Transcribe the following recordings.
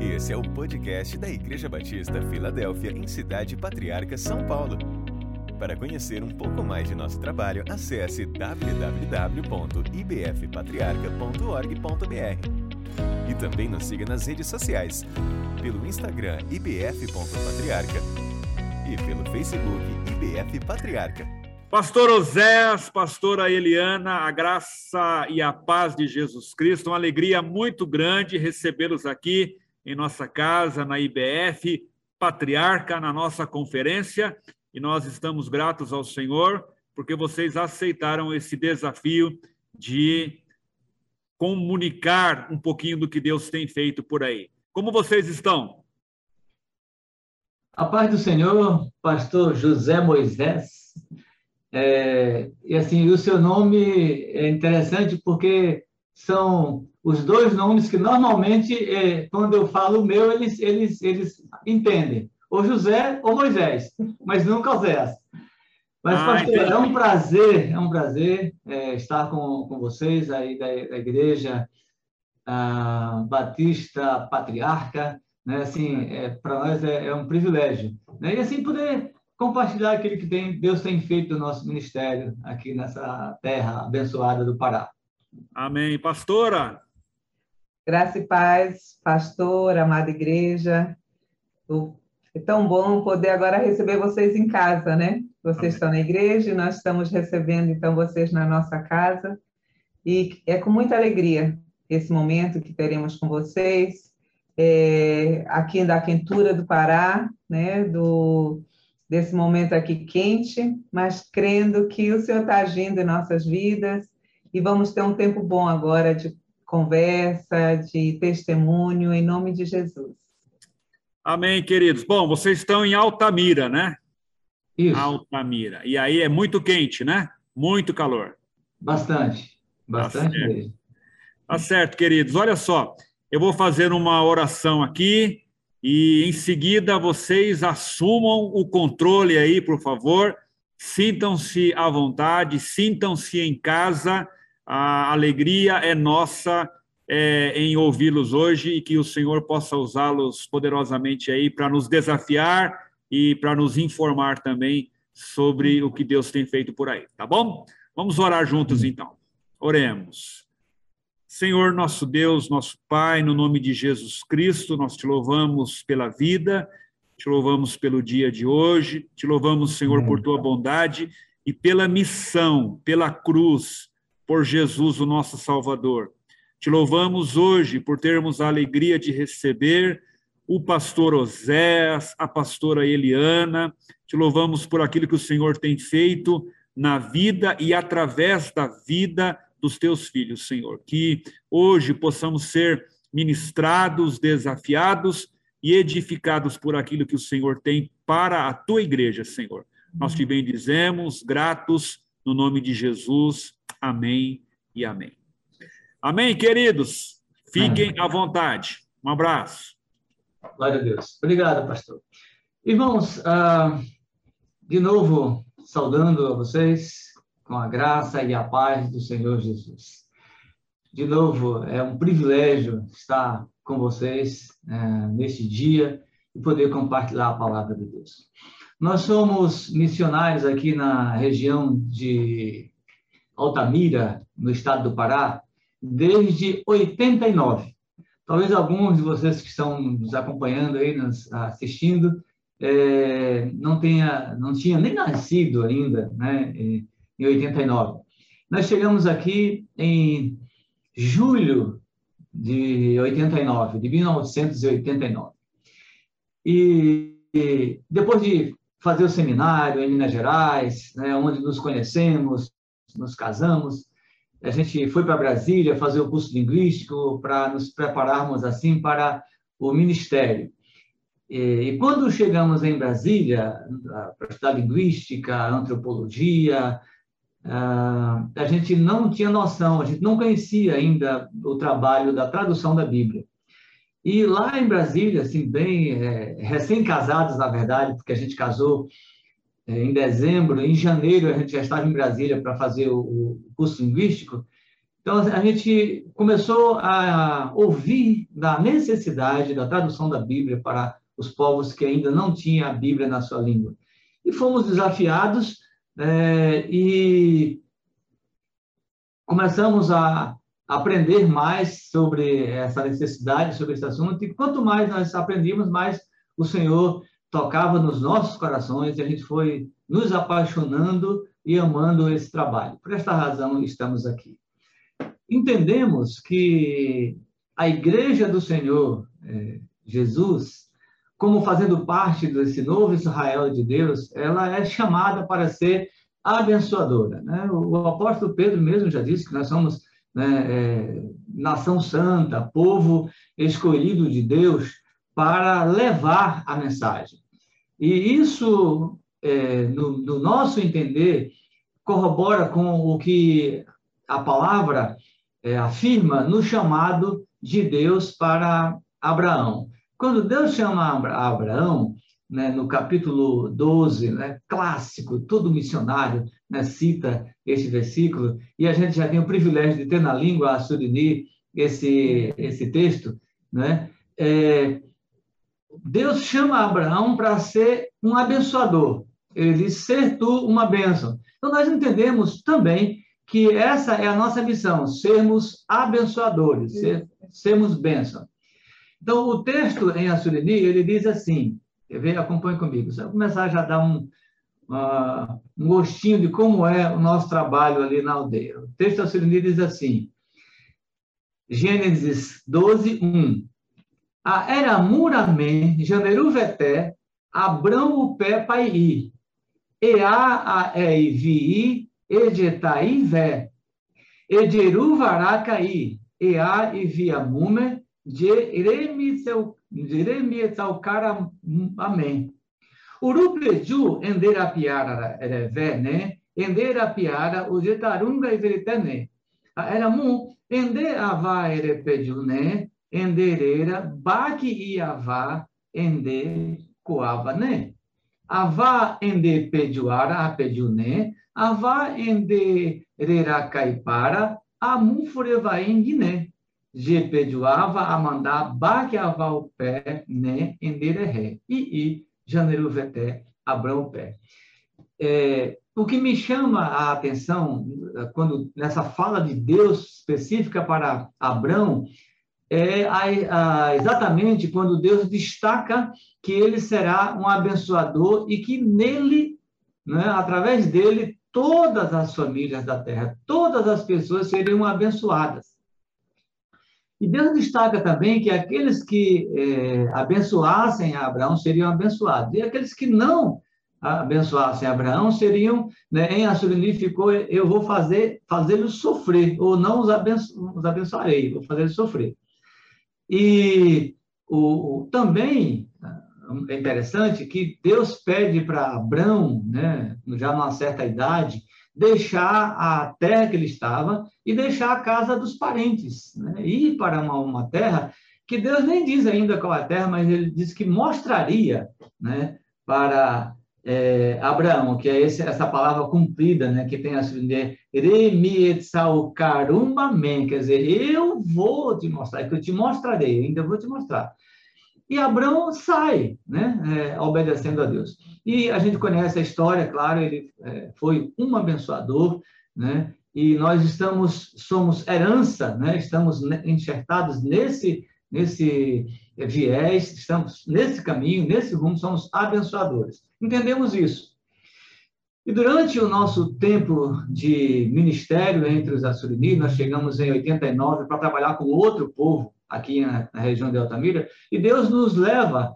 Esse é o podcast da Igreja Batista Filadélfia, em Cidade Patriarca, São Paulo. Para conhecer um pouco mais de nosso trabalho, acesse www.ibfpatriarca.org.br. E também nos siga nas redes sociais, pelo Instagram ibf.patriarca e pelo Facebook IBF Patriarca. Pastor Oséias, pastora Eliana, a graça e a paz de Jesus Cristo, uma alegria muito grande recebê-los aqui em nossa casa, na IBF Patriarca, na nossa conferência, e nós estamos gratos ao Senhor porque vocês aceitaram esse desafio de comunicar um pouquinho do que Deus tem feito por aí. Como vocês estão? A paz do Senhor, pastor José Moisés. É, e assim, o seu nome é interessante porque são os dois nomes que normalmente, é, quando eu falo o meu, eles, eles, eles entendem. Ou José ou Moisés, mas nunca Oséias. Mas, ah, pastor, entendi. é um prazer, é um prazer é, estar com, com vocês aí da, da igreja ah, Batista Patriarca. Né? Assim, é, para nós é, é, um privilégio. Né? E assim, poder compartilhar aquilo que tem, Deus tem feito no nosso ministério aqui nessa terra abençoada do Pará. Amém. Pastora? Graça e paz, pastor, amada igreja. É tão bom poder agora receber vocês em casa, né? Vocês estão na igreja e nós estamos recebendo, então, vocês na nossa casa. E é com muita alegria esse momento que teremos com vocês, é, aqui da Quentura do Pará, né? Do, desse momento aqui quente, mas crendo que o Senhor está agindo em nossas vidas e vamos ter um tempo bom agora de conversa, de testemunho, em nome de Jesus. Amém, queridos. Bom, vocês estão em Altamira, né? Isso. Altamira. E aí é muito quente, né? Muito calor. Bastante. Bastante tá mesmo. Tá certo, queridos. Olha só, eu vou fazer uma oração aqui e em seguida vocês assumam o controle aí, por favor. Sintam-se à vontade, sintam-se em casa. A alegria é nossa é, em ouvi-los hoje e que o Senhor possa usá-los poderosamente aí para nos desafiar e para nos informar também sobre o que Deus tem feito por aí, tá bom? Vamos orar juntos então. Oremos. Senhor, nosso Deus, nosso Pai, no nome de Jesus Cristo, nós te louvamos pela vida, te louvamos pelo dia de hoje, te louvamos, Senhor, por tua bondade e pela missão, pela cruz, por Jesus, o nosso Salvador. Te louvamos hoje por termos a alegria de receber o pastor Oséias, a pastora Eliana. Te louvamos por aquilo que o Senhor tem feito na vida e através da vida dos teus filhos, Senhor. Que hoje possamos ser ministrados, desafiados e edificados por aquilo que o Senhor tem para a tua igreja, Senhor. Nós te bendizemos, gratos, no nome de Jesus. Amém e amém. Amém, queridos? Fiquem à vontade. Um abraço. Glória a Deus. Obrigado, pastor. Irmãos, uh, de novo, saudando a vocês, com a graça e a paz do Senhor Jesus. De novo, é um privilégio estar com vocês é, neste dia e poder compartilhar a palavra de Deus. Nós somos missionários aqui na região de Altamira, no estado do Pará, desde 89. Talvez alguns de vocês que estão nos acompanhando aí, nos assistindo, é, não tenha, não tinha nem nascido ainda, né? em 89. Nós chegamos aqui em julho de 89, de 1989. E, e depois de fazer o seminário em Minas Gerais, né, onde nos conhecemos, nos casamos, a gente foi para Brasília fazer o curso linguístico para nos prepararmos assim para o ministério. E, quando chegamos em Brasília para estudar linguística, antropologia, a gente não tinha noção, a gente não conhecia ainda o trabalho da tradução da Bíblia. E lá em Brasília, assim, bem é, recém-casados, na verdade, porque a gente casou em dezembro, em janeiro a gente já estava em Brasília para fazer o, o, curso linguístico. Então, a gente começou a ouvir da necessidade da tradução da Bíblia para os povos que ainda não tinham a Bíblia na sua língua. E fomos desafiados é, e começamos a aprender mais sobre essa necessidade, sobre esse assunto, e quanto mais nós aprendíamos, mais o Senhor tocava nos nossos corações e a gente foi nos apaixonando e amando esse trabalho. Por esta razão estamos aqui. Entendemos que a Igreja do Senhor é, Jesus, como fazendo parte desse novo Israel de Deus, ela é chamada para ser abençoadora. Né? O, apóstolo Pedro mesmo já disse que nós somos né, é, nação santa, povo escolhido de Deus, para levar a mensagem. E isso, é, no, no, nosso entender, corrobora com o que a palavra é, afirma no chamado de Deus para Abraão. Quando Deus chama Abraão, né, no capítulo 12, né, clássico, todo missionário né, cita este versículo, e a gente já tem o privilégio de ter na língua a Surini esse, esse texto, né? É, Deus chama Abraão para ser um abençoador. Ele diz: ser tu uma bênção. Então, nós entendemos também que essa é a nossa missão, sermos abençoadores, ser, sermos bênção. Então, o texto em Assurini, ele diz assim, quer ver? Acompanhe comigo. Vai começar já a dar um, uh, um gostinho de como é o nosso trabalho ali na aldeia. O texto Assurini diz assim, Gênesis 12, 1 a Eramuramê, Janeruveté, Abrão o pé paií, Ea a eivi, Ejetai vé, Ejeru varacaí, Ea e viamume, Jeremietzaucara amém. Urupleju enderapiara vé, né? Enderapiara o jetarunga e veritane. Eramu ende ava erepeju, né? Endereira, baki e avá, ende coava, né? Avá ende pejuara, a pediune, avá ende rera caipara, amu furevaing, né? Je pejuava, amandá, baki avá o pé, né? Endere ré. E i, janeiro veté, abrão o pé. É, o que me chama a atenção, quando nessa fala de Deus específica para Abrão, é a, a, exatamente quando Deus destaca que ele será um abençoador e que nele, né, através dele, todas as famílias da terra, todas as pessoas seriam abençoadas. E Deus destaca também que aqueles que é, abençoassem Abraão seriam abençoados, e aqueles que não abençoassem Abraão seriam, né, em Assurini ficou, eu vou fazer, fazê-los sofrer, ou não os, abenço, os abençoarei, vou fazer eles sofrer. E o, também é interessante que Deus pede para Abraão, né, já numa certa idade, deixar a terra que ele estava e deixar a casa dos parentes, né, ir para uma, uma terra que Deus nem diz ainda qual é a terra, mas ele diz que mostraria né, para é, Abraão, que é esse, essa palavra cumprida, né, que tem a sublinhar, Remietsalkarumbamen, quer dizer, eu vou te mostrar, é que eu te mostrarei, ainda vou te mostrar. E Abraão sai, né, é, obedecendo a Deus. E a gente conhece a história, claro, ele é, foi um abençoador, né, e nós estamos, somos herança, né, estamos enxertados nesse, nesse viés, estamos nesse caminho, nesse rumo, somos abençoadores. Entendemos isso. E durante o nosso tempo de ministério entre os Assurini, nós chegamos em 89 para trabalhar com outro povo aqui na, na região de Altamira, e Deus nos leva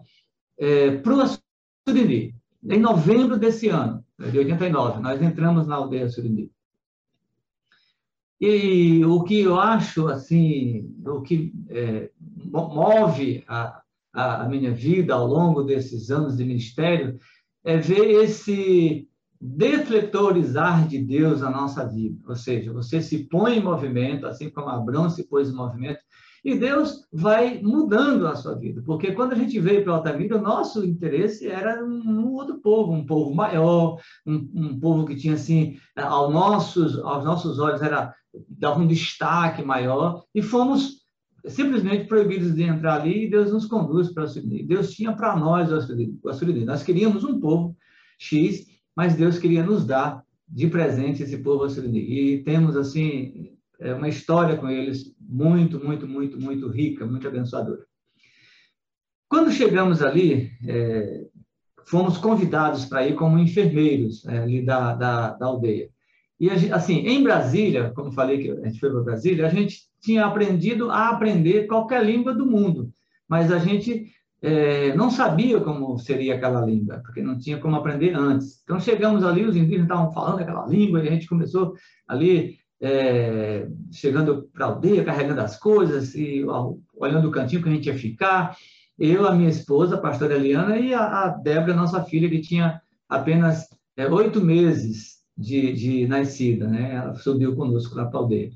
é, para o Assurini. Em novembro desse ano, de 89, nós entramos na aldeia Assurini. E o que eu acho, assim, o que é, move a, a minha vida ao longo desses anos de ministério é ver esse defletorizar de Deus na nossa vida. Ou seja, você se põe em movimento, assim como Abraão se pôs em movimento, E Deus vai mudando a sua vida, porque quando a gente veio para a Altamira, o nosso interesse era um outro povo, um povo maior, um, um povo que tinha assim, aos nossos, aos nossos olhos era dava um destaque maior, e fomos simplesmente proibidos de entrar ali e Deus nos conduz para a Suriname. Deus tinha para nós a Suriname. Nós queríamos um povo X, mas Deus queria nos dar de presente esse povo Suriname. E temos, assim, é, uma história com eles muito, muito, muito, muito rica, muito abençoadora. Quando chegamos ali, é, fomos convidados para ir como enfermeiros é, ali da, da, da aldeia. E, assim, em Brasília, como falei que a gente foi para Brasília, a gente tinha aprendido a aprender qualquer língua do mundo, mas a gente é, não sabia como seria aquela língua, porque não tinha como aprender antes. Então, chegamos ali, os indígenas estavam falando aquela língua, e a gente começou ali, é, chegando para a aldeia, carregando as coisas, e olhando o cantinho que a gente ia ficar. Eu, a minha esposa, a pastora Eliana, e a, a Débora, nossa filha, que tinha apenas é, oito meses de, de nascida, né? Ela subiu conosco lá para a aldeia.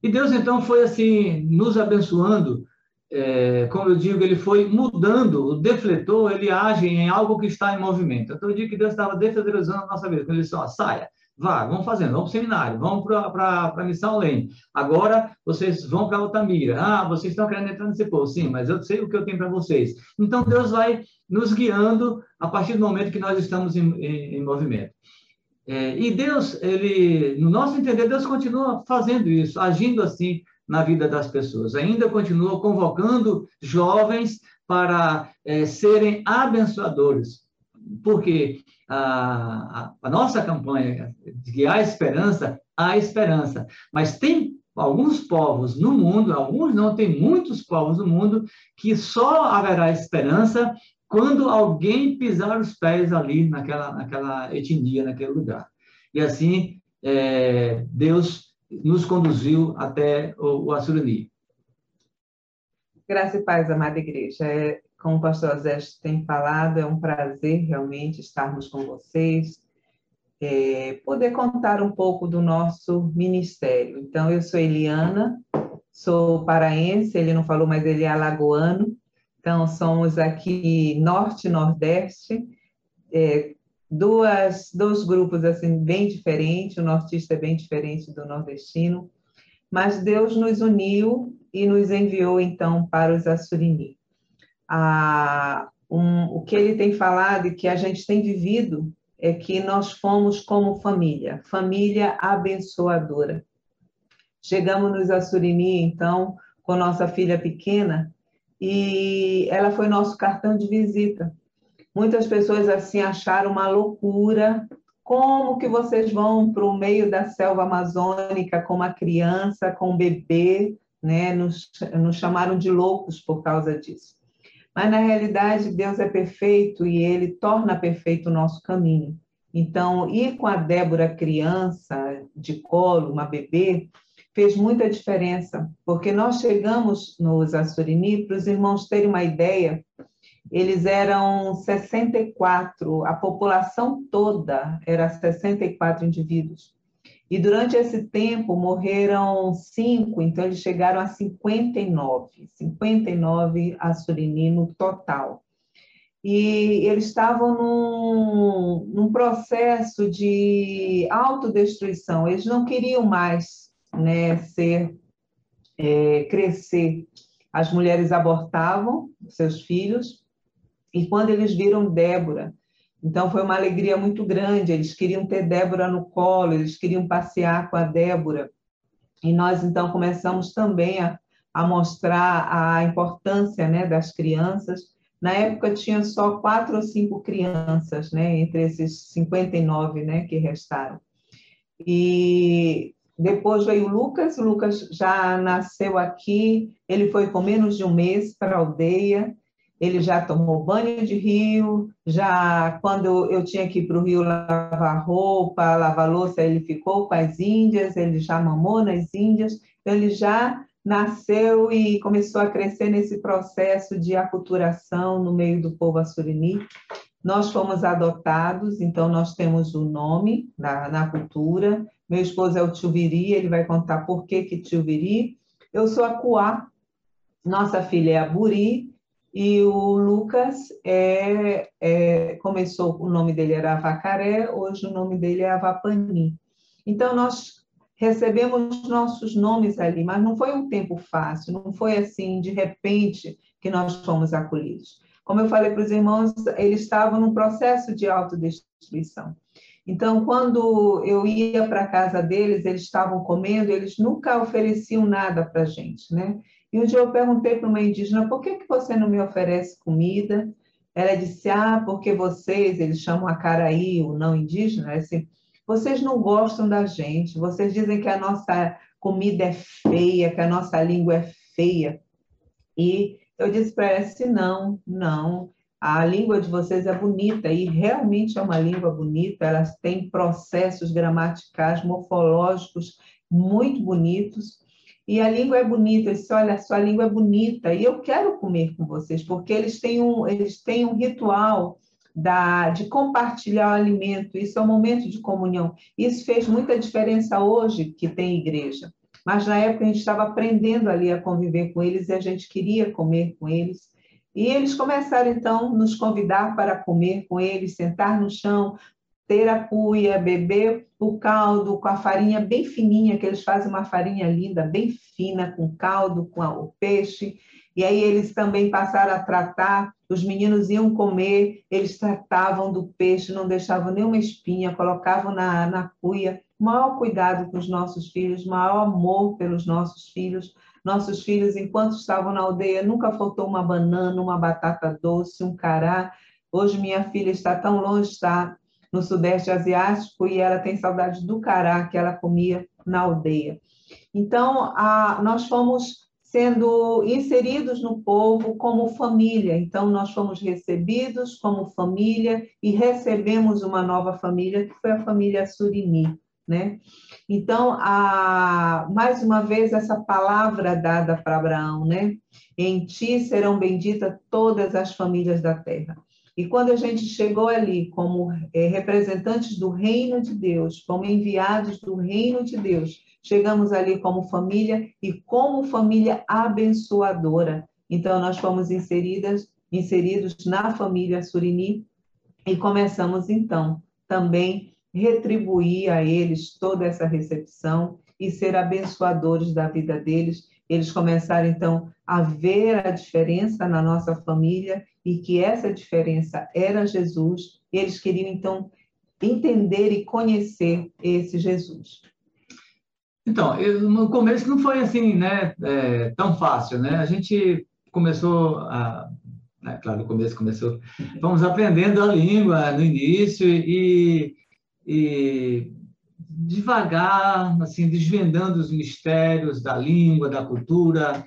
E Deus, então, foi assim, nos abençoando. É, como eu digo, ele foi mudando, o defletor, ele age em algo que está em movimento. Então, eu digo que Deus estava defletorizando a nossa vida. Quando ele disse, ó, saia, vá, vamos fazendo, vamos para o seminário, vamos para a missão Lane. Agora, vocês vão para Altamira. Ah, vocês estão querendo entrar nesse povo. Sim, mas eu sei o que eu tenho para vocês. Então, Deus vai nos guiando a partir do momento que nós estamos em, em, em movimento. É, e Deus, ele, no nosso entender, Deus continua fazendo isso, agindo assim na vida das pessoas. Ainda continua convocando jovens para é, serem abençoadores, porque a, a, a, nossa campanha de há esperança, há esperança, mas tem alguns povos no mundo, alguns não, tem muitos povos no mundo que só haverá esperança quando alguém pisar os pés ali naquela, naquela etnia, naquele lugar. E assim, é, Deus nos conduziu até o, o Assurani. Graça e paz, amada igreja. É, como o pastor Zé tem falado, é um prazer realmente estarmos com vocês, é, poder contar um pouco do nosso ministério. Então, eu sou Eliana, sou paraense, ele não falou, mas ele é alagoano, então, somos aqui norte nordeste, é, duas, dois grupos assim bem diferentes, o nortista é bem diferente do nordestino, mas Deus nos uniu e nos enviou então para os Assurini. Ah, um, o que ele tem falado e que a gente tem vivido é que nós fomos como família, família abençoadora. Chegamos nos Assurini, então, com nossa filha pequena, e ela foi nosso cartão de visita. Muitas pessoas assim acharam uma loucura. Como que vocês vão para o meio da selva amazônica com uma criança, com um bebê, né? Nos, nos chamaram de loucos por causa disso. Mas na realidade Deus é perfeito e Ele torna perfeito o nosso caminho. Então, ir com a Débora criança de colo, uma bebê, fez muita diferença, porque nós chegamos nos Assurini, para os irmãos terem uma ideia, eles eram 64, a população toda era 64 indivíduos. E durante esse tempo morreram cinco, então eles chegaram a 59, 59 Assurini no total. E eles estavam num, num processo de autodestruição, eles não queriam mais né, ser, é, crescer. As mulheres abortavam seus filhos, e quando eles viram Débora, então foi uma alegria muito grande, eles queriam ter Débora no colo, eles queriam passear com a Débora. E nós então começamos também a, a mostrar a importância né, das crianças. Na época tinha só quatro ou cinco crianças, né, entre esses 59 né, que restaram. E depois veio Lucas, Lucas já nasceu aqui, ele foi com menos de um mês para a aldeia, ele já tomou banho de rio, já quando eu tinha que ir para o rio lavar roupa, lavar louça, ele ficou com as índias, ele já mamou nas índias, então ele já nasceu e começou a crescer nesse processo de aculturação no meio do povo assurini. Nós fomos adotados, então nós temos o nome na, na cultura, meu esposo é o Tchuviri, ele vai contar por que que Tchuviri. Eu sou a Cuá, nossa filha é a Buri e o Lucas é, é, começou, o nome dele era Avacaré, hoje o nome dele é Avapani. Então, nós recebemos nossos nomes ali, mas não foi um tempo fácil, não foi assim, de repente, que nós fomos acolhidos. Como eu falei para os irmãos, eles estavam num processo de autodestruição. Então, quando eu ia para a casa deles, eles estavam comendo, eles nunca ofereciam nada para a gente, né? E um dia eu perguntei para uma indígena, por que, que você não me oferece comida? Ela disse, ah, porque vocês, eles chamam a Caraí, o não indígena, é assim, vocês não gostam da gente, vocês dizem que a nossa comida é feia, que a nossa língua é feia. E eu disse para ela assim, não, não, a língua de vocês é bonita, e realmente é uma língua bonita, elas têm processos gramaticais, morfológicos muito bonitos, e a língua é bonita, eu disse, olha, a sua língua é bonita, e eu quero comer com vocês, porque eles têm um, eles têm um ritual da, de compartilhar o alimento, isso é um momento de comunhão. Isso fez muita diferença hoje que tem igreja, mas na época a gente estava aprendendo ali a conviver com eles e a gente queria comer com eles. E eles começaram então a nos convidar para comer com eles, sentar no chão, ter a cuia, beber o caldo com a farinha bem fininha, que eles fazem uma farinha linda, bem fina, com caldo, com o peixe. E aí eles também passaram a tratar, os meninos iam comer, eles tratavam do peixe, não deixavam nenhuma espinha, colocavam na, na cuia. Maior cuidado com os nossos filhos, maior amor pelos nossos filhos. Nossos filhos, enquanto estavam na aldeia, nunca faltou uma banana, uma batata doce, um cará. Hoje minha filha está tão longe, está no Sudeste Asiático e ela tem saudade do cará que ela comia na aldeia. Então, a, nós fomos sendo inseridos no povo como família. Então, nós fomos recebidos como família e recebemos uma nova família, que foi a família Surimi. Né? Então, a, mais uma vez, essa palavra dada para Abraão, né? Em ti serão benditas todas as famílias da terra. E quando a gente chegou ali como é, representantes do reino de Deus, como enviados do reino de Deus, chegamos ali como família e como família abençoadora. Então, nós fomos inseridas, inseridos na família Surini e começamos, então, também retribuir a eles toda essa recepção e ser abençoadores da vida deles. Eles começaram, então, a ver a diferença na nossa família e que essa diferença era Jesus, eles queriam então entender e conhecer esse Jesus. Então, eu, no começo não foi assim, né, é, tão fácil, né? A gente começou a, né, claro, no começo começou, vamos aprendendo a língua no início e, e devagar, assim, desvendando os mistérios da língua, da cultura,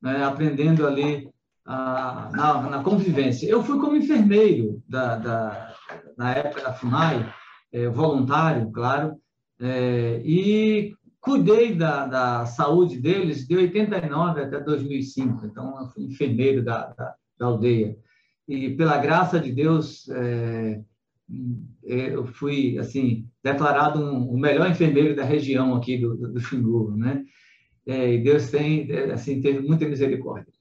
né, aprendendo ali na, na, convivência. Eu fui como enfermeiro da, da na época da FUNAI, é, voluntário, claro, é, e cuidei da, da saúde deles de 89 até 2005. Então, eu fui enfermeiro da, da, da aldeia. E, pela graça de Deus, é eu fui, assim, declarado um, o melhor enfermeiro da região aqui do, do, do Xingu, né? É, Deus tem, é, assim, teve muita misericórdia.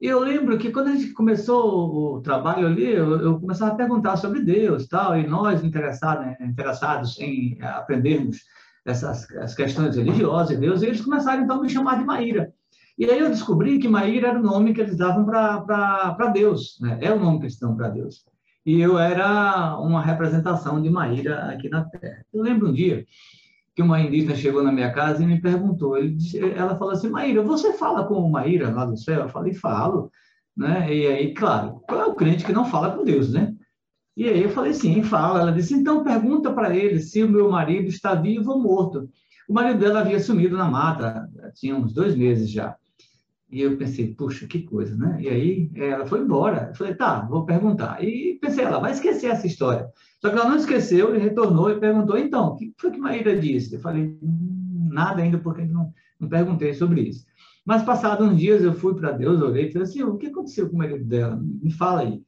E eu lembro que quando a gente começou o trabalho ali, eu, eu começava a perguntar sobre Deus tal, e nós interessados, interessados em aprendermos essas as questões religiosas de Deus, e eles começaram então a me chamar de Maíra. E aí eu descobri que Maíra era o nome que eles davam para Deus, né? é o nome que eles dão para Deus. E eu era uma representação de Maíra aqui na Terra. Eu lembro um dia que uma indígena chegou na minha casa e me perguntou. Disse, ela falou assim: Maíra, você fala com Maíra lá do céu? Eu falei: falo. Né? E aí, claro, qual é o crente que não fala com Deus, né? E aí eu falei: sim, fala. Ela disse: então pergunta para ele se o meu marido está vivo ou morto. O marido dela havia sumido na mata, tinha uns dois meses já. E eu pensei, puxa, que coisa, né? E aí ela foi embora. Eu falei, tá, vou perguntar. E pensei, ela vai esquecer essa história. Só que ela não esqueceu e retornou e perguntou, então, o que foi que Maíra disse? Eu falei, hum, nada ainda, porque não, não perguntei sobre isso. Mas, passados uns dias, eu fui para Deus, orei e falei assim, o que aconteceu com o marido dela? Me fala aí.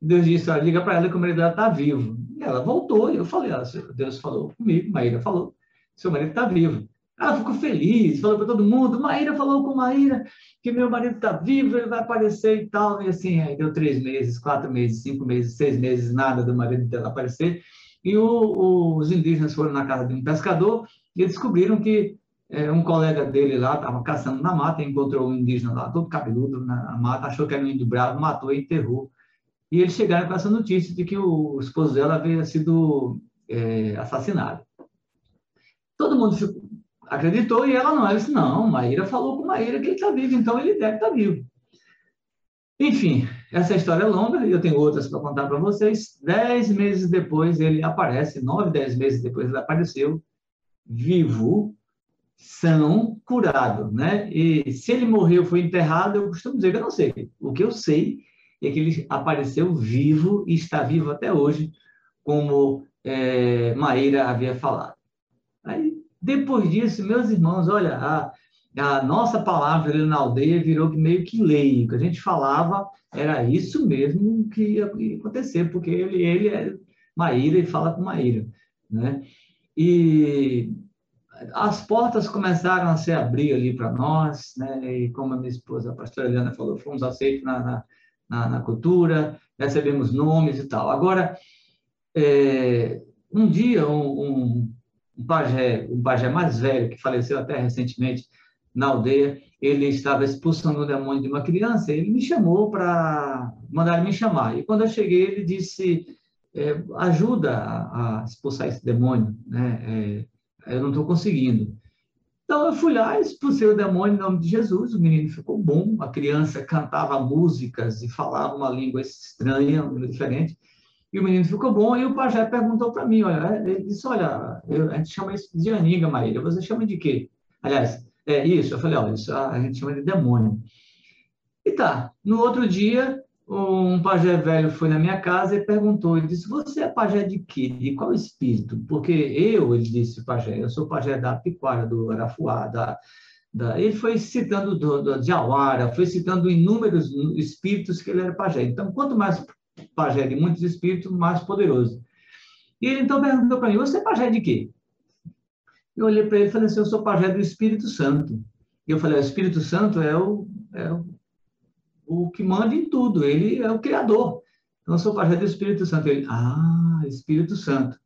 Deus disse, liga para ela que o marido dela está vivo. E ela voltou, e eu falei, Deus falou comigo, Maíra falou, seu marido está vivo. Ela ficou feliz, falou para todo mundo. Maíra falou com Maíra que meu marido está vivo, ele vai aparecer e tal. E assim, aí deu três meses, quatro meses, cinco meses, seis meses, nada do marido dela aparecer. E o, os indígenas foram na casa de um pescador e descobriram que é, um colega dele lá estava caçando na mata, encontrou um indígena lá, todo cabeludo na mata, achou que era um índio bravo, matou e enterrou. E eles chegaram com essa notícia de que o esposo dela havia sido é, assassinado. Todo mundo ficou, acreditou e ela não. Ela disse: não, Maíra falou com Maíra que ele está vivo, então ele deve estar tá vivo. Enfim, essa história é longa e eu tenho outras para contar para vocês. Dez meses depois ele aparece, nove, dez meses depois ele apareceu, vivo, são, curado, né? E se ele morreu, foi enterrado, eu costumo dizer que eu não sei. O que eu sei é que ele apareceu vivo e está vivo até hoje, como é, Maíra havia falado. Depois disso, meus irmãos, olha, a, a nossa palavra ali na aldeia virou meio que lei. O que a gente falava era isso mesmo que ia acontecer, porque ele, ele é Maíra e fala com Maíra, né? E as portas começaram a se abrir ali para nós, né? E como a minha esposa, a pastora Helena falou, fomos aceitos na, na, na, na cultura, recebemos nomes e tal. Agora, é, um dia, um, um, um, pajé, um pajé mais velho, que faleceu até recentemente na aldeia, ele estava expulsando o demônio de uma criança, ele me chamou para mandar me chamar. E quando eu cheguei, ele disse, é, ajuda a, a, expulsar esse demônio, né? É, eu não estou conseguindo. Então eu fui lá, expulsei o demônio em nome de Jesus, o menino ficou bom, a criança cantava músicas e falava uma língua estranha, diferente, e o menino ficou bom, e o pajé perguntou para mim, olha, ele disse, olha, eu, a gente chama isso de aniga, Maíra, você chama de quê? Aliás, é isso, eu falei, olha, isso a gente chama de demônio. E tá, no outro dia, um pajé velho foi na minha casa e perguntou, ele disse, você é pajé de quê? De qual espírito? Porque eu, ele disse, pajé, eu sou pajé da Piquara, do Arafuá, da, da... ele foi citando do, do, de Awara, foi citando inúmeros espíritos que ele era pajé. Então, quanto mais pajé de muitos espíritos, mais poderoso. E ele então perguntou para mim, você é pajé de quê? Eu olhei para ele e falei assim, eu sou pajé do Espírito Santo. E eu falei, o Espírito Santo é o, é o o que manda em tudo, ele é o Criador. Então, eu sou pajé do Espírito Santo. Ele, ah, Espírito Santo.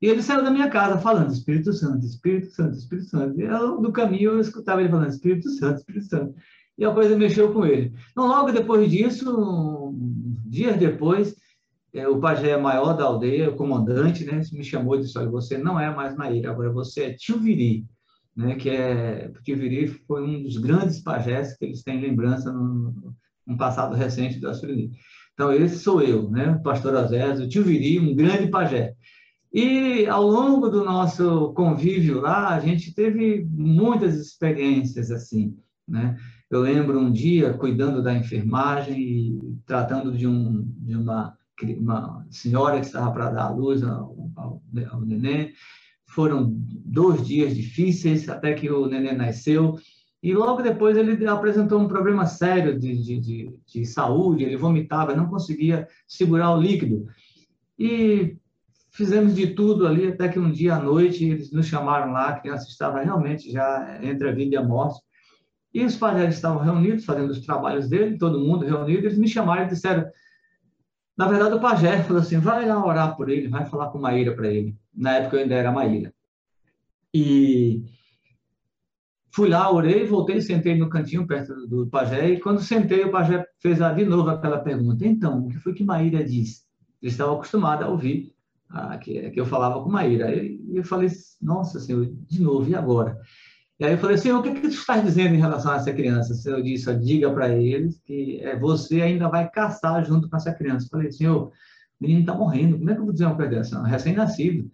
E ele saiu da minha casa falando Espírito Santo, Espírito Santo, Espírito Santo. E eu, no caminho eu escutava ele falando Espírito Santo, Espírito Santo. E a coisa mexeu com ele. Então, logo depois disso, dias depois, é, o pajé maior da aldeia, o comandante, né, me chamou e disse: Olha, você não é mais Maíra, agora você é Tio Viri. Né, que é, porque Viri foi um dos grandes pajés que eles têm lembrança no, um passado recente da Surini. Então, esse sou eu, né? pastor Osésio, tio Viri, um grande pajé. E ao longo do nosso convívio lá, a gente teve muitas experiências assim, né? Eu lembro um dia cuidando da enfermagem e tratando de, um, de uma, uma senhora que estava para dar à luz ao, ao, ao neném. Foram dois dias difíceis até que o neném nasceu e logo depois ele apresentou um problema sério de, de, de, de saúde, ele vomitava, não conseguia segurar o líquido. E fizemos de tudo ali, até que um dia à noite eles nos chamaram lá, a criança estava realmente já entre a vida e a morte. E os pais estavam reunidos, fazendo os trabalhos dele, todo mundo reunido, eles me chamaram e disseram, na verdade o pajé falou assim, vai lá orar por ele, vai falar com Maíra para ele. Na época eu ainda era Maíra. E Fui lá, orei, voltei, sentei no cantinho perto do, pajé, e quando sentei, o pajé fez de novo aquela pergunta. Então, o que foi que Maíra disse? Ele estava acostumado a ouvir ah, que, que eu falava com Maíra. E eu falei, nossa, Senhor, de novo, e agora? E aí eu falei, Senhor, o que, é tu estás dizendo em relação a essa criança? Senhor disse, diga para eles que é, você ainda vai caçar junto com essa criança. Eu falei, Senhor, o menino está morrendo, como é que eu vou dizer uma coisa dessa? Recém-nascido.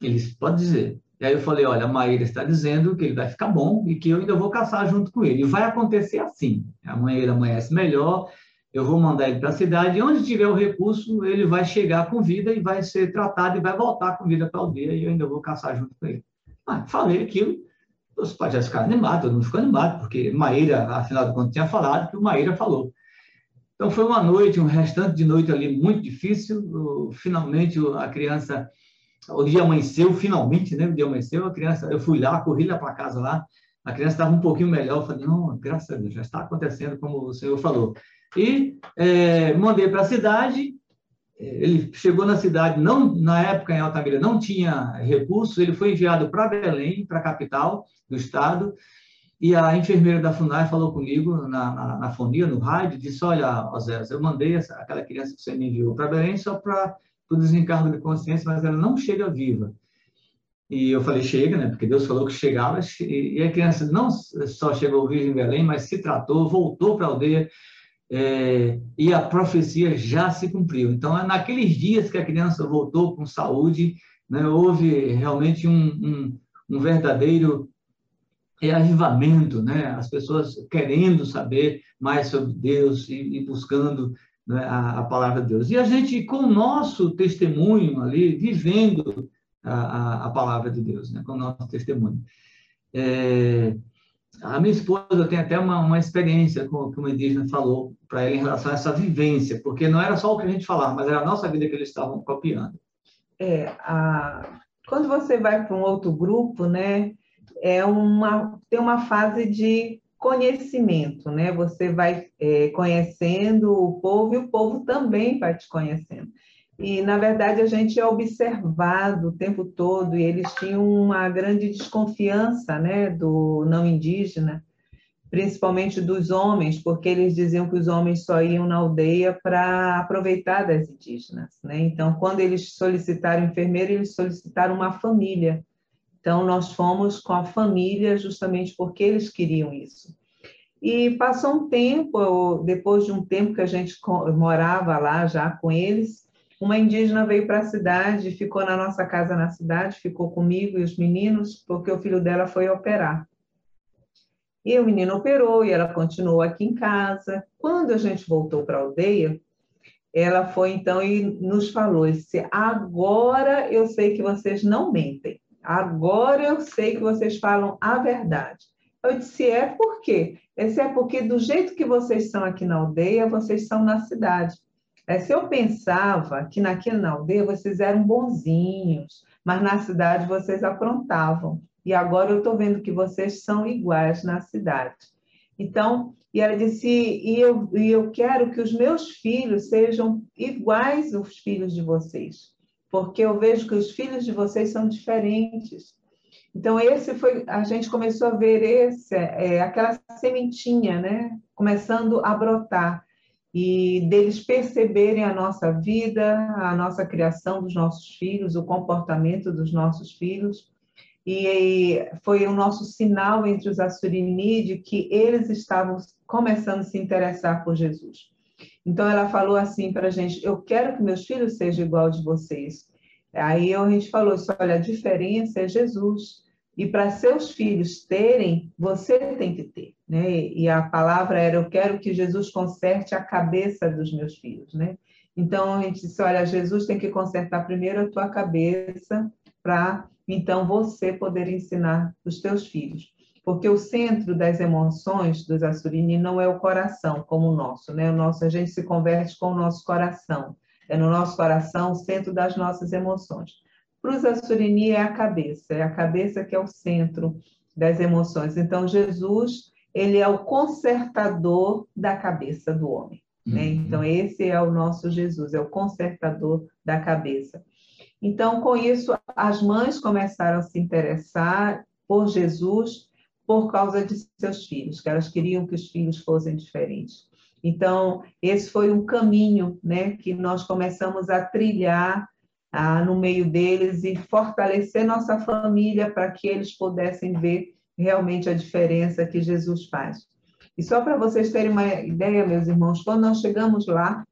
Eles, pode dizer. E aí eu falei, olha, a Maíra está dizendo que ele vai ficar bom e que eu ainda vou caçar junto com ele. E vai acontecer assim. Amanhã ele amanhece melhor, eu vou mandar ele para a cidade, e onde tiver o recurso, ele vai chegar com vida e vai ser tratado e vai voltar com vida para a aldeia, e eu ainda vou caçar junto com ele. Ah, falei aquilo, os pajés ficaram animados, todo mundo ficou animado, porque Maíra, afinal de contas, tinha falado que o Maíra falou. Então foi uma noite, um restante de noite ali muito difícil. Finalmente a criança o dia amanheceu, finalmente, né? O dia amanheceu, a criança, eu fui lá, corri lá para casa lá, a criança estava um pouquinho melhor, eu falei, não, graças a Deus, já está acontecendo como o senhor falou. E é, mandei para a cidade, ele chegou na cidade, não na época em Altamira não tinha recursos, ele foi enviado para Belém, para a capital do estado, e a enfermeira da FUNAI falou comigo na, na, na fonia, no rádio, disse, olha, Osés, eu mandei essa, aquela criança que você me enviou para Belém só para o desencargo de consciência, mas ela não chega viva. E eu falei, chega, né? Porque Deus falou que chegava, e a criança não só chegou viva em Belém, mas se tratou, voltou para a aldeia, é, e a profecia já se cumpriu. Então, é naqueles dias que a criança voltou com saúde, né, houve realmente um, um, um verdadeiro é, avivamento, né? as pessoas querendo saber mais sobre Deus e, e buscando né, a, a, palavra de Deus. E a gente, com o nosso testemunho ali, vivendo a, a, a palavra de Deus, né, com o nosso testemunho. É, a minha esposa tem até uma, uma experiência com o que uma indígena falou para ela em relação a essa vivência, porque não era só o que a gente falava, mas era a nossa vida que eles estavam copiando. É, a... quando você vai para um outro grupo, né, é uma tem uma fase de conhecimento, né? Você vai é, conhecendo o povo e o povo também vai te conhecendo. E, na verdade, a gente é observado o tempo todo, e eles tinham uma grande desconfiança né, do não indígena, principalmente dos homens, porque eles diziam que os homens só iam na aldeia para aproveitar das indígenas. Né? Então, quando eles solicitaram enfermeiro, eles solicitaram uma família. Então, nós fomos com a família justamente porque eles queriam isso. E passou um tempo, depois de um tempo que a gente morava lá já com eles, uma indígena veio para a cidade, ficou na nossa casa na cidade, ficou comigo e os meninos, porque o filho dela foi operar. E o menino operou e ela continuou aqui em casa. Quando a gente voltou para a aldeia, ela foi então e nos falou: disse, agora eu sei que vocês não mentem, agora eu sei que vocês falam a verdade. Eu disse: é por quê? Esse é porque do jeito que vocês são aqui na aldeia, vocês são na cidade. É, se eu pensava que naquela na aldeia vocês eram bonzinhos, mas na cidade vocês aprontavam. E agora eu estou vendo que vocês são iguais na cidade. Então, e ela disse: e eu, e eu quero que os meus filhos sejam iguais aos filhos de vocês, porque eu vejo que os filhos de vocês são diferentes. Então, esse foi, a gente começou a ver esse, é, aquela sementinha, né? Começando a brotar e deles perceberem a nossa vida, a nossa criação dos nossos filhos, o comportamento dos nossos filhos. E foi o nosso sinal entre os Assurini de que eles estavam começando a se interessar por Jesus. Então ela falou assim para a gente: Eu quero que meus filhos sejam igual de vocês. Aí a gente falou: Olha, a diferença é Jesus. E para seus filhos terem, você tem que ter, né? E a palavra era: eu quero que Jesus conserte a cabeça dos meus filhos, né? Então a gente disse: olha, Jesus tem que consertar primeiro a tua cabeça para então você poder ensinar os teus filhos. Porque o centro das emoções dos Assurini não é o coração, como o nosso, né? O nosso a gente se converte com o nosso coração. É no nosso coração o centro das nossas emoções. Para os Assurini é a cabeça, é a cabeça que é o centro das emoções. Então, Jesus, ele é o consertador da cabeça do homem. Né? Uhum. Então, esse é o nosso Jesus, é o consertador da cabeça. Então, com isso, as mães começaram a se interessar por Jesus por causa de seus filhos, que elas queriam que os filhos fossem diferentes. Então, esse foi um caminho né, que nós começamos a trilhar ah, no meio deles e fortalecer nossa família para que eles pudessem ver realmente a diferença que Jesus faz. E só para vocês terem uma ideia, meus irmãos, quando nós chegamos lá,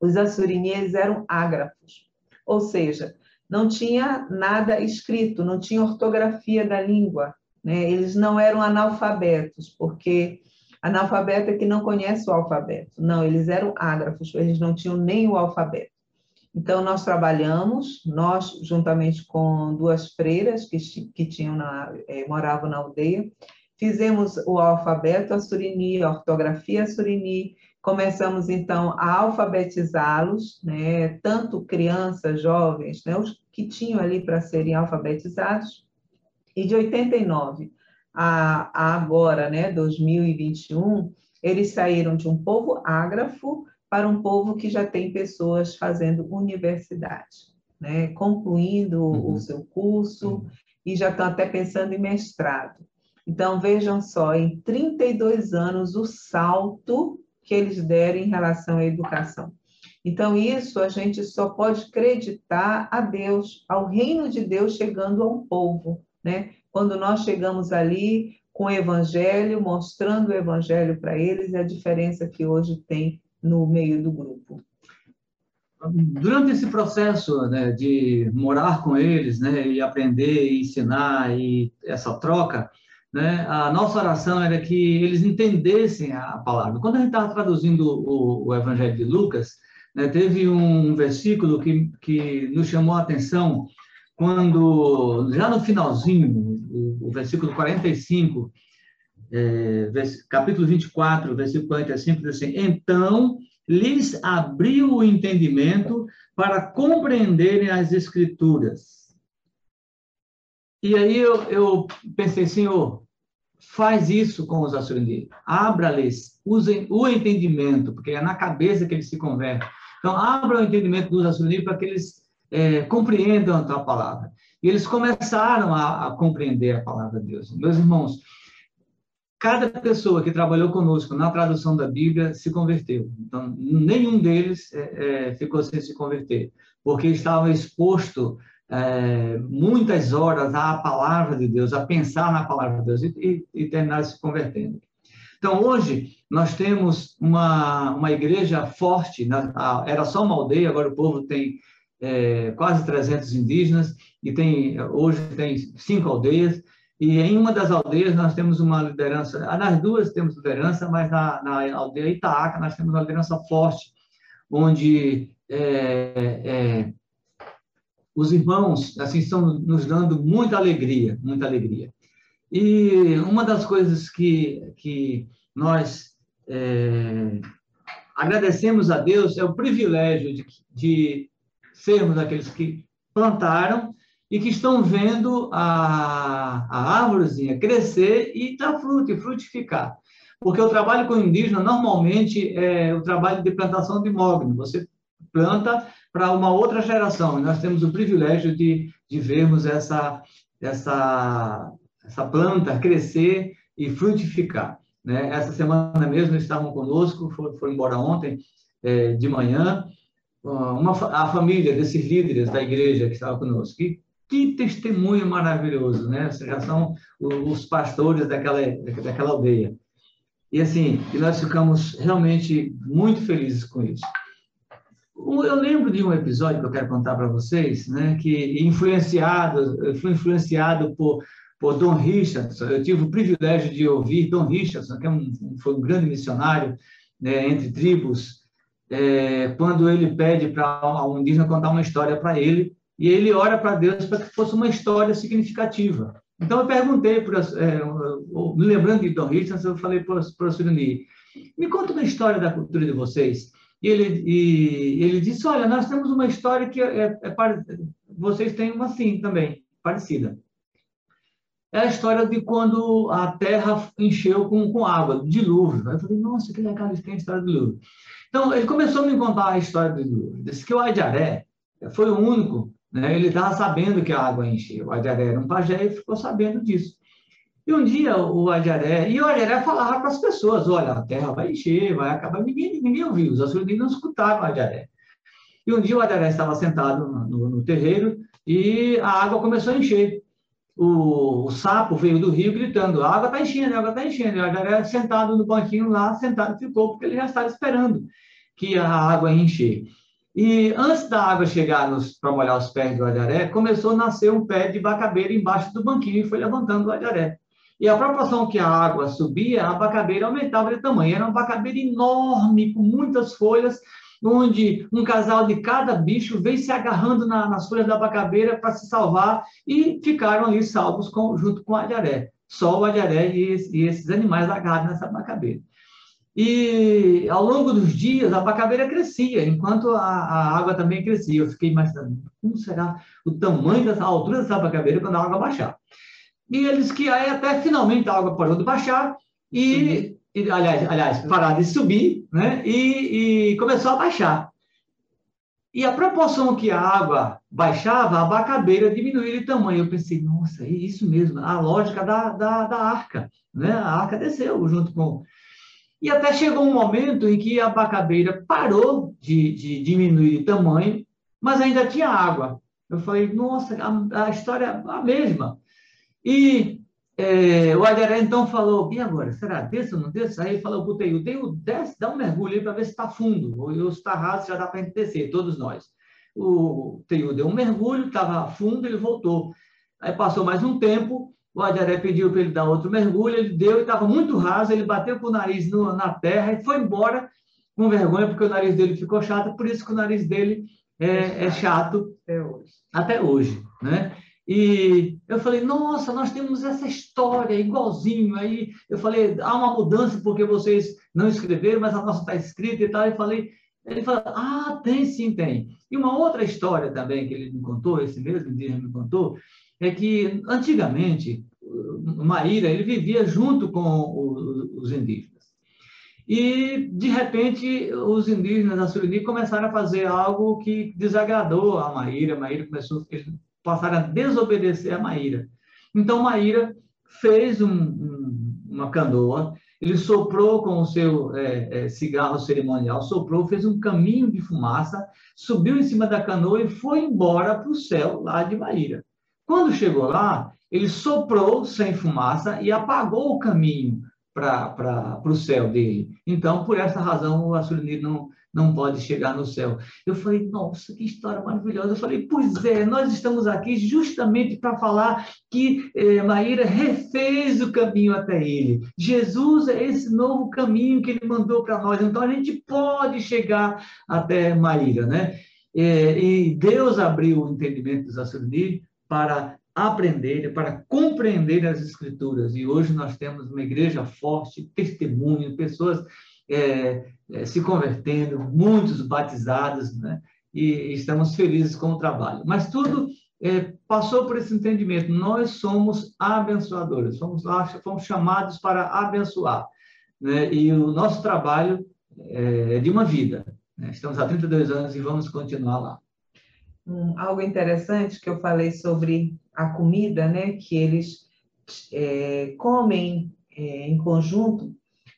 os assuriníes eram ágrafos, ou seja, não tinha nada escrito, não tinha ortografia da língua, né? eles não eram analfabetos, porque analfabeto é que não conhece o alfabeto, não, eles eram ágrafos, eles não tinham nem o alfabeto. Então, nós trabalhamos, nós, juntamente com duas freiras que, que tinham na, eh, moravam na aldeia, fizemos o alfabeto assurini, a ortografia assurini, Começamos, então, a alfabetizá-los, né, tanto crianças, jovens, né, os que tinham ali para serem alfabetizados, e de 89 a, a agora, né, 2021, eles saíram de um povo ágrafo para um povo que já tem pessoas fazendo universidade, né, concluindo uhum. o seu curso uhum. e já estão até pensando em mestrado. Então, vejam só, em 32 anos, o salto que eles deram em relação à educação. Então, isso a gente só pode acreditar a Deus, ao reino de Deus chegando ao povo, né? Quando nós chegamos ali com o evangelho, mostrando o evangelho para eles e a diferença que hoje tem no meio do grupo. Durante esse processo né, de morar com eles, né, e aprender, e ensinar, e essa troca, né, a nossa oração era que eles entendessem a palavra. Quando a gente estava traduzindo o, o, Evangelho de Lucas, né, teve um versículo que, que nos chamou a atenção quando, já no finalzinho, o, o versículo 45, é, capítulo 24, versículo 45, diz assim: Então lhes abriu o entendimento para compreenderem as Escrituras. E aí eu, eu pensei, Senhor, faz isso com os assurindinos. Abra-lhes o entendimento, porque é na cabeça que eles se convertem. Então, abra o entendimento dos assurindinos para que eles é, compreendam a tua palavra. E eles começaram a, a, compreender a palavra de Deus. Meus irmãos, cada pessoa que trabalhou conosco na tradução da Bíblia se converteu. Então, nenhum deles é, é, ficou sem se converter, porque estava exposto é, muitas horas à palavra de Deus, a pensar na palavra de Deus e, e, e terminar se convertendo. Então, hoje, nós temos uma, uma igreja forte, na, era só uma aldeia, agora o povo tem é, quase 300 indígenas, e tem hoje tem cinco aldeias, e em uma das aldeias nós temos uma liderança, nas duas temos liderança, mas na, na aldeia Itaaca nós temos uma liderança forte, onde é, é, os irmãos assim estão nos dando muita alegria, muita alegria. E uma das coisas que, que nós é, agradecemos a Deus é o privilégio de, de sermos aqueles que plantaram e que estão vendo a, a árvorezinha crescer e dar fruto e frutificar. Porque o trabalho com indígena normalmente é o trabalho de plantação de mogno. Você planta para uma outra geração. E nós temos o privilégio de, de vermos essa, essa, essa planta crescer e frutificar. Né? Essa semana mesmo estavam conosco, foram, embora ontem é, de manhã, uma, a família desses líderes da igreja que estava conosco. Que, que testemunho maravilhoso, né? Já são os pastores daquela, daquela aldeia. E assim, e nós ficamos realmente muito felizes com isso. Eu lembro de um episódio que eu quero contar para vocês, né, que influenciado, fui influenciado por, por Don Richardson. Eu tive o privilégio de ouvir Don Richardson, que é um, foi um grande missionário né, entre tribos, é, quando ele pede para um indígena contar uma história para ele, e ele ora para Deus para que fosse uma história significativa. Então eu perguntei, é, me lembrando de Don Richardson, eu falei para o Suruni, me conta uma história da cultura de vocês. E ele, e ele disse: Olha, nós temos uma história que é, é, vocês têm uma assim também, parecida. É a história de quando a terra encheu com, com água, dilúvio. Eu falei: Nossa, que legal, eles têm a história do dilúvio. Então, ele começou a me contar a história do dilúvio. Disse que o Adiaré foi o único, né, ele estava sabendo que a água encheu. O Adiaré era um pajé e ficou sabendo disso. E um dia o Ajaré, e o Ajaré falava para as pessoas, olha, a terra vai encher, vai acabar, ninguém, ninguém ouviu, os açurinhos não escutavam o Ajaré. E um dia o Ajaré estava sentado no, no, terreiro e a água começou a encher. O, o sapo veio do rio gritando, a água está enchendo, a água está enchendo. E o Ajaré sentado no banquinho lá, sentado ficou, porque ele já estava esperando que a água encher. E antes da água chegar para molhar os pés do Ajaré, começou a nascer um pé de bacabeira embaixo do banquinho e foi levantando o Ajaré. E a proporção que a água subia, a abacabeira aumentava de tamanho. Era uma abacabeira enorme, com muitas folhas, onde um casal de cada bicho veio se agarrando na, nas folhas da abacabeira para se salvar e ficaram ali salvos com, junto com o alharé. Só o alharé e, e esses animais agarrados nessa abacabeira. E ao longo dos dias, a abacabeira crescia, enquanto a, a, água também crescia. Eu fiquei imaginando, como será o tamanho dessa altura dessa abacabeira quando a água baixar? E eles que aí até finalmente a água parou de baixar e, e aliás, aliás, parar de subir, né? E, e começou a baixar. E a proporção que a água baixava, a abacabeira diminuía de tamanho. Eu pensei, nossa, é isso mesmo, a lógica da, da, da arca. Né? A arca desceu junto com. E até chegou um momento em que a abacabeira parou de, de diminuir de tamanho, mas ainda tinha água. Eu falei, nossa, a, a história é a mesma. E é, o Aderé então falou, e agora? Será desse ou não desse? Aí ele falou para o Teio, desce, dá um mergulho para ver se está fundo, ou se está raso, já dá para gente descer, todos nós. O Teio deu um mergulho, estava fundo, ele voltou. Aí passou mais um tempo, o Aderé pediu para ele dar outro mergulho, ele deu e estava muito raso, ele bateu com o nariz no, na terra e foi embora com vergonha, porque o nariz dele ficou chato, por isso que o nariz dele é, é chato até hoje. Até hoje né? E eu falei, nossa, nós temos essa história igualzinho. Aí eu falei, há uma mudança porque vocês não escreveram, mas a nossa está escrita e tal. E falei, ele falou, ah, tem sim, tem. E uma outra história também que ele me contou, esse mesmo dia me contou, é que antigamente Maíra ele vivia junto com os indígenas. E, de repente, os indígenas da Surini começaram a fazer algo que desagradou a Maíra. A Maíra começou, passaram a desobedecer a Maíra. Então, Maíra fez um, um, uma canoa, ele soprou com o seu é, é, cigarro cerimonial, soprou, fez um caminho de fumaça, subiu em cima da canoa e foi embora para o céu lá de Maíra. Quando chegou lá, ele soprou sem fumaça e apagou o caminho para o céu dele. Então, por essa razão, o Assurini não, não pode chegar no céu. Eu falei, nossa, que história maravilhosa. Eu falei, pois é, nós estamos aqui justamente para falar que eh, Maíra refez o caminho até ele. Jesus é esse novo caminho que ele mandou para nós. Então a gente pode chegar até Maíra, né? É, e Deus abriu o entendimento dos Assurni para aprender, para compreender as Escrituras. E hoje nós temos uma igreja forte, testemunho, pessoas é, é, se convertendo, muitos batizados, né? e estamos felizes com o trabalho. Mas tudo é, passou por esse entendimento. Nós somos abençoadores, fomos, fomos chamados para abençoar. Né? E o nosso trabalho é, é de uma vida. Né? Estamos há 32 anos e vamos continuar lá. Um, algo interessante que eu falei sobre a comida, né? que eles é, comem é, em conjunto,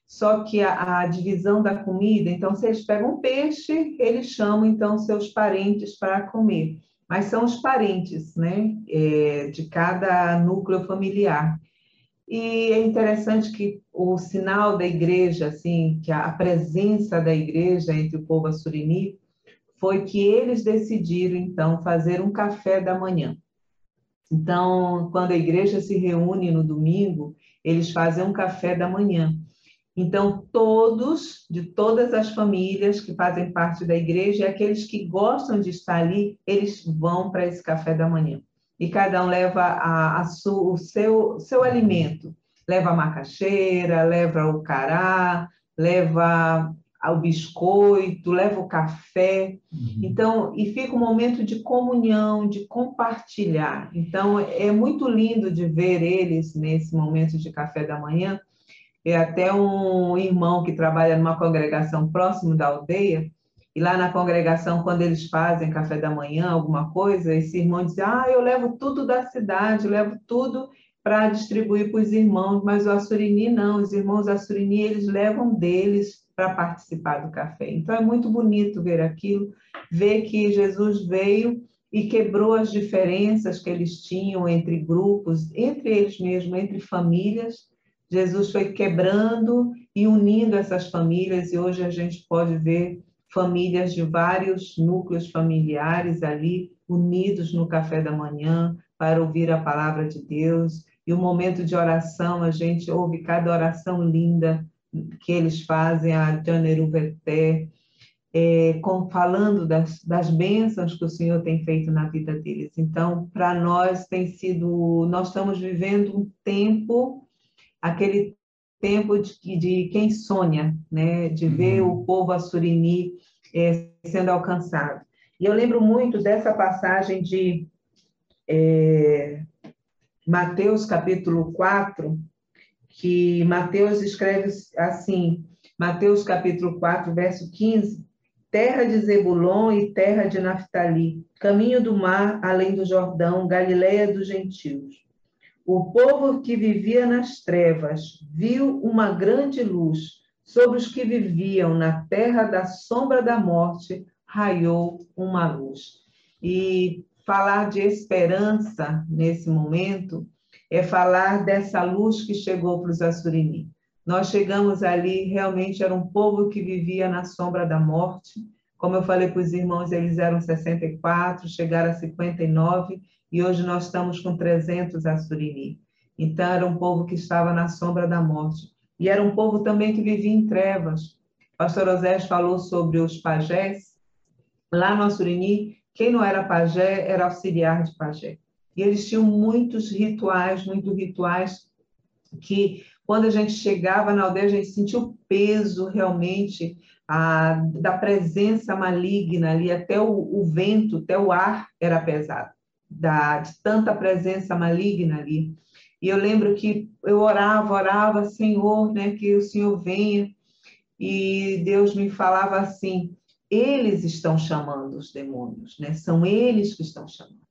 só que a, a, divisão da comida, então, se eles pegam peixe, eles chamam, então, seus parentes para comer. Mas são os parentes, né, é, de cada núcleo familiar. E é interessante que o sinal da igreja, assim, que a presença da igreja entre o povo assurini, foi que eles decidiram, então, fazer um café da manhã. Então, quando a igreja se reúne no domingo, eles fazem um café da manhã. Então, todos, de todas as famílias que fazem parte da igreja, aqueles que gostam de estar ali, eles vão para esse café da manhã. E cada um leva a, a su, o seu, seu alimento. Leva a macaxeira, leva o cará, leva o biscoito, leva o café. Uhum. Então, e fica um momento de comunhão, de compartilhar. Então, é muito lindo de ver eles nesse momento de café da manhã, é até um irmão que trabalha numa congregação próximo da aldeia, e lá na congregação, quando eles fazem café da manhã, alguma coisa, esse irmão diz: Ah, eu levo tudo da cidade, levo tudo para distribuir para os irmãos, mas o Assurini não, os irmãos Assurini, eles levam deles para participar do café. Então é muito bonito ver aquilo, ver que Jesus veio e quebrou as diferenças que eles tinham entre grupos, entre eles mesmos, entre famílias, Jesus foi quebrando e unindo essas famílias, e hoje a gente pode ver famílias de vários núcleos familiares ali, unidos no café da manhã, para ouvir a palavra de Deus. E o momento de oração, a gente ouve cada oração linda que eles fazem, a Janeru Verté, é, com, falando das, das bênçãos que o Senhor tem feito na vida deles. Então, para nós tem sido, nós estamos vivendo um tempo aquele tempo de, de quem sonha, né? De ver uhum. o povo assurini é, sendo alcançado. E eu lembro muito dessa passagem de é, Mateus capítulo 4, que Mateus escreve assim, Mateus capítulo 4, verso 15, terra de Zebulon e terra de Naphtali, caminho do mar, além do Jordão, Galileia dos gentios. O povo que vivia nas trevas viu uma grande luz. Sobre os que viviam na terra da sombra da morte, raiou uma luz. E falar de esperança nesse momento é falar dessa luz que chegou para os Assurini. Nós chegamos ali, realmente era um povo que vivia na sombra da morte. Como eu falei para os irmãos, eles eram 64, chegaram a 59 e hoje nós estamos com 300 Assurini. Então, era um povo que estava na sombra da morte. E era um povo também que vivia em trevas. Pastor Osés falou sobre os pajés. Lá no Assurini, quem não era pajé era auxiliar de pajé. E eles tinham muitos rituais, muitos rituais que, quando a gente chegava na aldeia, a gente sentia o peso realmente a, da presença maligna ali, até o, o vento, até o ar era pesado da, de tanta presença maligna ali. E eu lembro que eu orava, orava, Senhor, né, que o Senhor venha. E Deus me falava assim: eles estão chamando os demônios, né? São eles que estão chamando.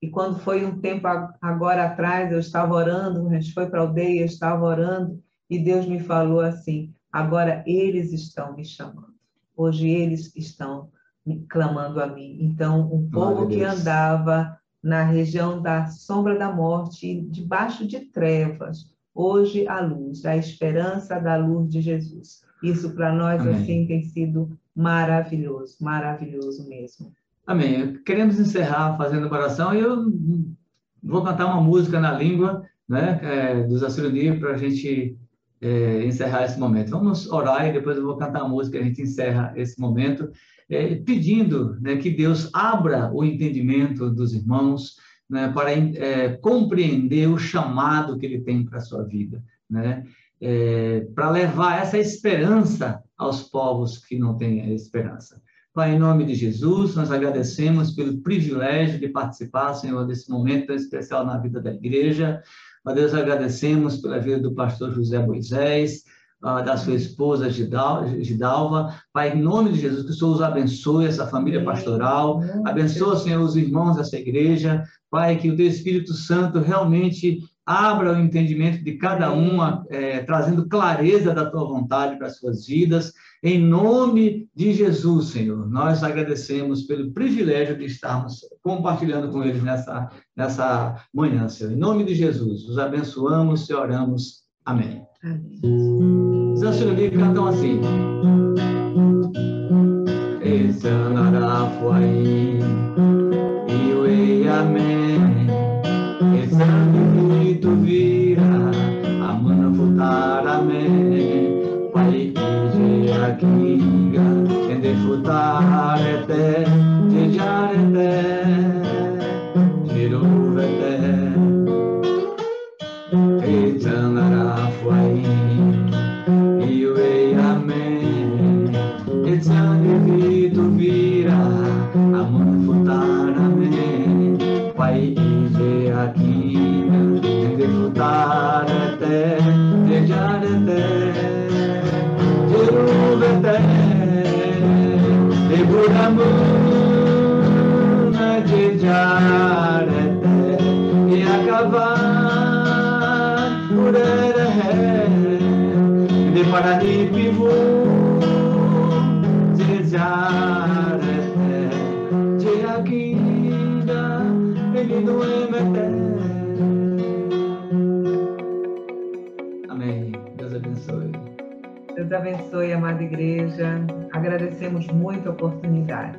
E quando foi um tempo agora atrás, eu estava orando, a gente foi para a aldeia, eu estava orando, e Deus me falou assim: agora eles estão me chamando. Hoje eles estão me clamando a mim. Então, um povo que andava na região da sombra da morte, debaixo de trevas, hoje a luz, a esperança da luz de Jesus. Isso para nós Amém. assim tem sido maravilhoso, maravilhoso mesmo. Amém. Queremos encerrar fazendo oração e eu vou cantar uma música na língua né, é, dos Assuriani para a gente é, encerrar esse momento. Vamos orar e depois eu vou cantar a música e a gente encerra esse momento é, pedindo né, que Deus abra o entendimento dos irmãos né, para é, compreender o chamado que Ele tem para a sua vida, né, é, para levar essa esperança aos povos que não têm esperança. Pai, em nome de Jesus, nós agradecemos pelo privilégio de participar, Senhor, desse momento tão especial na vida da igreja. Ó Deus, agradecemos pela vida do pastor José Moisés, uh, da sua esposa Gidalva. Pai, em nome de Jesus, que o Senhor os abençoe, essa família pastoral. Abençoa, Senhor, os irmãos dessa igreja. Pai, que o Teu Espírito Santo realmente abra o entendimento de cada um, é, trazendo clareza da tua vontade para as suas vidas. Em nome de Jesus, Senhor, nós agradecemos pelo privilégio de estarmos compartilhando com eles nessa, nessa manhã, Senhor. Em nome de Jesus, os abençoamos e oramos. Amém. Amém. Os Assurim cantam assim. Iuei, abençoe, amada igreja. Agradecemos muito a oportunidade.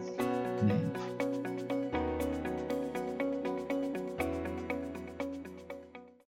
Amém.